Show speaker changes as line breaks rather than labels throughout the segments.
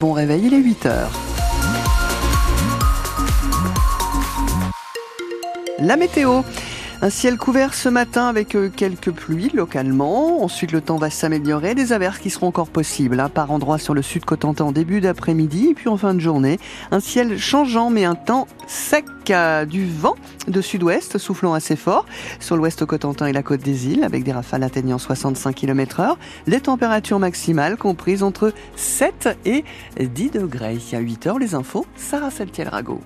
Bon réveil, il est 8 heures. La météo. Un ciel couvert ce matin avec euh, quelques pluies localement. Ensuite, le temps va s'améliorer. Des averses qui seront encore possibles hein, par endroits sur le sud Cotentin en début d'après-midi et puis en fin de journée. Un ciel changeant mais un temps sec. Du vent de sud-ouest soufflant assez fort sur l'ouest Cotentin et la côte des îles avec des rafales atteignant 65 km heure. Les températures maximales comprises entre 7 et 10 degrés. À 8 heures, les infos, Sarah Saltiel-Rago.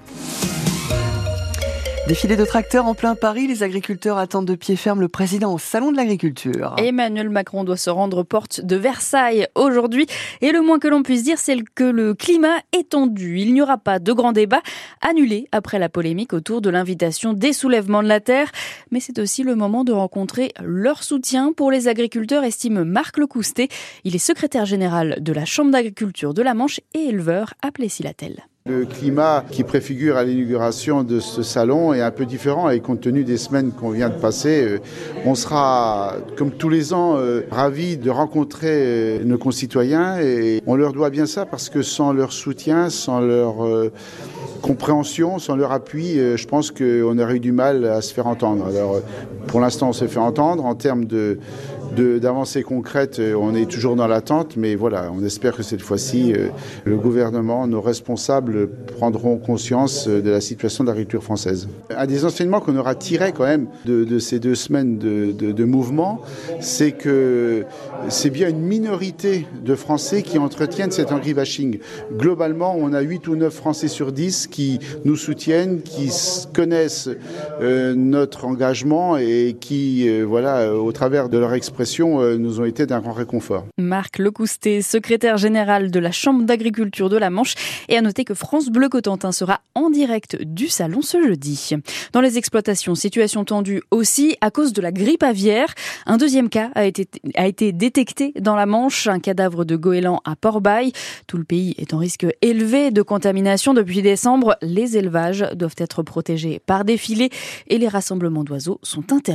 Défilé de tracteurs en plein Paris, les agriculteurs attendent de pied ferme le président au Salon de l'Agriculture.
Emmanuel Macron doit se rendre porte de Versailles aujourd'hui et le moins que l'on puisse dire, c'est que le climat est tendu. Il n'y aura pas de grand débat annulé après la polémique autour de l'invitation des soulèvements de la terre, mais c'est aussi le moment de rencontrer leur soutien pour les agriculteurs, estime Marc Lecoustet. Il est secrétaire général de la Chambre d'agriculture de la Manche et éleveur à Plessis-Latel.
Le climat qui préfigure à l'inauguration de ce salon est un peu différent et compte tenu des semaines qu'on vient de passer, euh, on sera, comme tous les ans, euh, ravis de rencontrer euh, nos concitoyens et on leur doit bien ça parce que sans leur soutien, sans leur compréhension, sans leur appui, je pense qu'on aurait eu du mal à se faire entendre. Pour l'instant, on s'est fait entendre en termes d'avancées concrètes, euh, on est toujours dans l'attente, mais voilà, on espère que cette fois-ci, euh, le gouvernement, nos responsables prendront conscience euh, de la situation de l'agriculture française. Un des enseignements qu'on aura tiré quand même de, ces deux semaines de, mouvement, c'est que c'est bien une minorité de Français qui entretiennent cet agribashing. Globalement, on a 8 ou 9 Français sur 10 qui nous soutiennent, qui connaissent notre engagement et qui, voilà, au travers de leur expression, euh, nous ont été d'un grand réconfort.
Marc Lecoustet, secrétaire général de la Chambre d'agriculture de la Manche, et à noter que France Bleu Cotentin sera en direct du salon ce jeudi. Dans les exploitations, situation tendue aussi à cause de la grippe aviaire. Un deuxième cas a été, a été détecté dans la Manche, un cadavre de goéland à Port-Bail. Tout le pays est en risque élevé de contamination depuis décembre. Les élevages doivent être protégés par des filets et les rassemblements d'oiseaux sont interdits.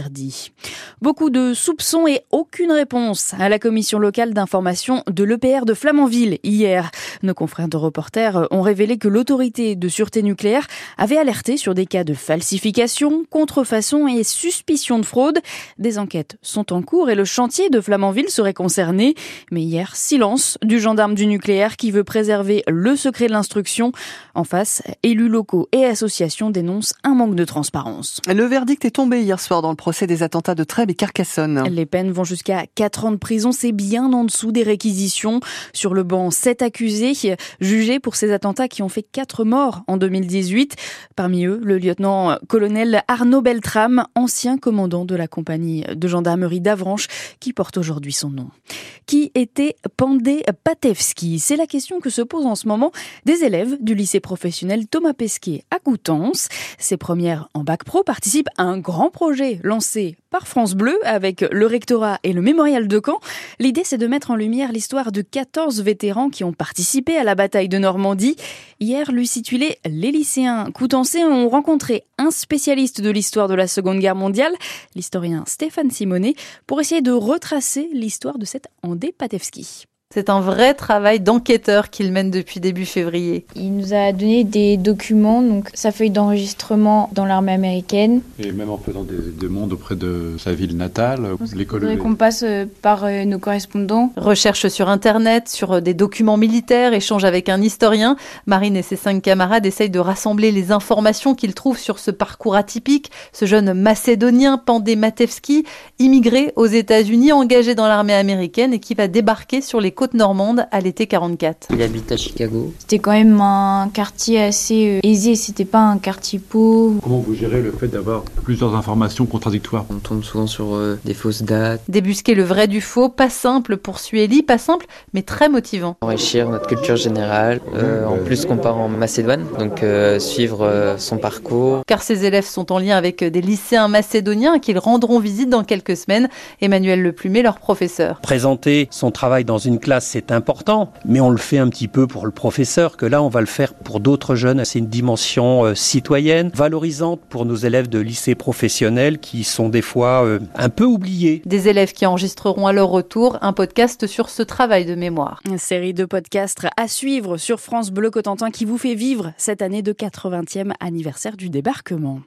Beaucoup de soupçons et aucune réponse à la commission locale d'information de l'EPR de Flamanville hier. Nos confrères de reporters ont révélé que l'autorité de sûreté nucléaire avait alerté sur des cas de falsification, contrefaçon et suspicion de fraude. Des enquêtes sont en cours et le chantier de Flamanville serait concerné. Mais hier, silence du gendarme du nucléaire qui veut préserver le secret de l'instruction. En face, élus locaux et associations dénoncent un manque de transparence.
Le verdict est tombé hier soir dans le procès des attentats de Trèbes et Carcassonne.
Les peines vont jusqu'à 4 ans de prison. C'est bien en dessous des réquisitions. Sur le banc, 7 accusés jugés pour ces attentats qui ont fait 4 morts en 2018. Parmi eux, le lieutenant-colonel Arnaud Beltrame, ancien commandant de la compagnie de gendarmerie d'Avranches, qui porte aujourd'hui son nom. Qui était Pandé Patevski? C'est la question que se posent en ce moment des élèves du lycée professionnel Thomas Pesquet à Coutances. Ces premières en bac pro participent à un grand projet lancé par France Bleu avec le rectorat et le mémorial de Caen. L'idée, c'est de mettre en lumière l'histoire de 14 vétérans qui ont participé à la bataille de Normandie. Hier, situé les lycéens coutancés ont rencontré un spécialiste de l'histoire de la Seconde Guerre mondiale, l'historien Stéphane Simonet, pour essayer de retracer l'histoire de cet Andé Patevski.
C'est un vrai travail d'enquêteur qu'il mène depuis début février.
Il nous a donné des documents, donc sa feuille d'enregistrement dans l'armée américaine.
Et même un peu dans des demandes auprès de sa ville natale,
l'école. qu'on passe euh, par euh, nos correspondants.
Recherche sur Internet, sur euh, des documents militaires, échange avec un historien. Marine et ses cinq camarades essayent de rassembler les informations qu'ils trouvent sur ce parcours atypique. Ce jeune Macédonien, Pandé Matevski, immigré aux États-Unis, engagé dans l'armée américaine et qui va débarquer sur les côte normande à l'été 44.
Il habite à Chicago.
C'était quand même un quartier assez euh, aisé, c'était pas un quartier pauvre.
Comment vous gérez le fait d'avoir plusieurs informations contradictoires?
On tombe souvent sur euh, des fausses dates.
Débusquer le vrai du faux, pas simple pour Sueli, pas simple, mais très motivant.
Enrichir notre culture générale, euh, en plus qu'on part en Macédoine, donc suivre son parcours.
Car ces élèves sont en lien avec des lycéens macédoniens qu'ils rendront visite dans quelques semaines. Emmanuel Leplumet, leur professeur.
Présenter son travail dans une classe, c'est important, mais on le fait un petit peu pour le professeur, que là, on va le faire pour d'autres jeunes. C'est une dimension euh, citoyenne, valorisante pour nos élèves de lycée professionnel qui sont des fois euh, un peu oubliés.
Des élèves qui enregistreront à leur retour un podcast sur ce travail de mémoire.
Une série de podcasts à suivre sur France Bleu Cotentin qui vous fait vivre cette année de 80e anniversaire du débarquement.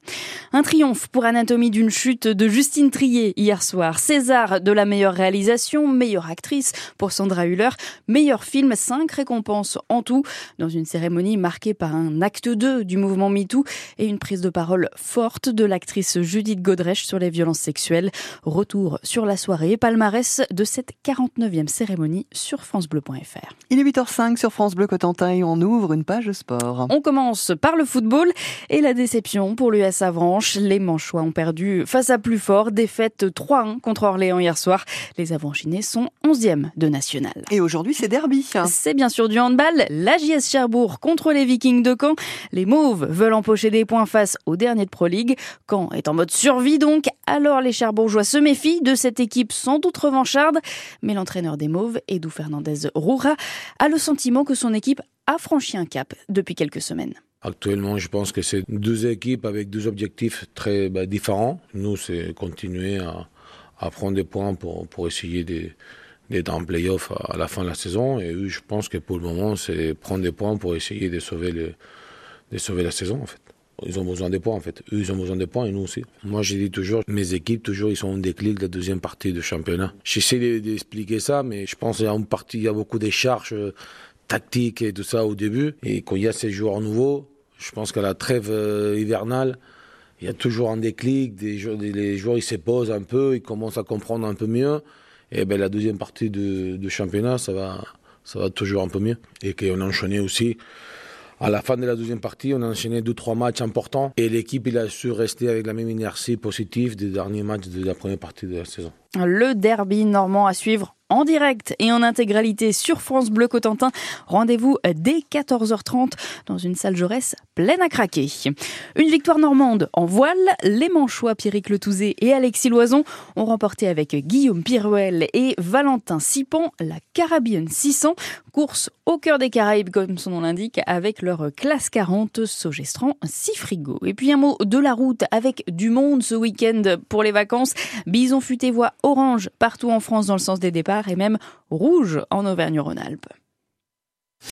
Un triomphe pour Anatomie d'une chute de Justine Trier hier soir. César de la meilleure réalisation, meilleure actrice pour Sandra Hüller, meilleur film, cinq récompenses en tout dans une cérémonie marquée par un acte 2 du mouvement MeToo et une prise de parole forte de l'actrice Judith Godrèche sur les violences sexuelles. Retour sur la soirée et palmarès de cette 49e cérémonie sur francebleu.fr.
Il est 8h05 sur France Bleu Cotentin et on ouvre une page sport.
On commence par le football et la déception pour l'US Avranches. Les Manchois ont perdu face à plus fort, défaite 3-1 contre Orléans hier soir. Les Avranchinés sont 11e de national.
Et aujourd'hui, c'est derby.
C'est bien sûr du handball. La JS Cherbourg contre les Vikings de Caen. Les Mauves veulent empocher des points face au dernier de Pro League. Caen est en mode survie donc. Alors les Cherbourgeois se méfient de cette équipe sans doute revancharde. Mais l'entraîneur des Mauves, Edou Fernandez Roura, a le sentiment que son équipe a franchi un cap depuis quelques semaines.
Actuellement, je pense que c'est deux équipes avec deux objectifs très bah, différents. Nous, c'est continuer à, à, prendre des points pour, pour essayer d'être en play-off à la fin de la saison. Et eux, je pense que pour le moment, c'est prendre des points pour essayer de sauver, le, de sauver la saison, en fait. Ils ont besoin des points, en fait. Eux, ils ont besoin des points et nous aussi. Moi, j'ai dit toujours, mes équipes, toujours, ils sont en déclic de la deuxième partie du championnat. J'essaie d'expliquer ça, mais je pense qu'il y a une partie, il y a beaucoup de charges euh, tactiques et tout ça au début. Et quand il y a ces joueurs nouveaux, je pense qu'à la trêve euh, hivernale, il y a toujours un déclic, des les joueurs ils se posent un peu, ils commencent à comprendre un peu mieux. Et ben la deuxième partie du championnat, ça va, ça va toujours un peu mieux. Et qu'on a enchaîné aussi. À la fin de la deuxième partie, on a enchaîné deux, trois matchs importants. Et l'équipe, il a su rester avec la même inertie positive des derniers matchs de la première partie de la saison.
Le derby normand à suivre en direct et en intégralité sur France Bleu Cotentin. Rendez-vous dès 14h30 dans une salle Jaurès pleine à craquer. Une victoire normande en voile. Les Manchois Pierrick Letouzé et Alexis Loison ont remporté avec Guillaume Pirouel et Valentin Sipan la Caribbean 600. Course au cœur des Caraïbes, comme son nom l'indique, avec leur classe 40 Sogestran 6 frigo. Et puis un mot de la route avec du monde ce week-end pour les vacances. Bison futé voix orange partout en France dans le sens des départs et même rouge en Auvergne-Rhône-Alpes.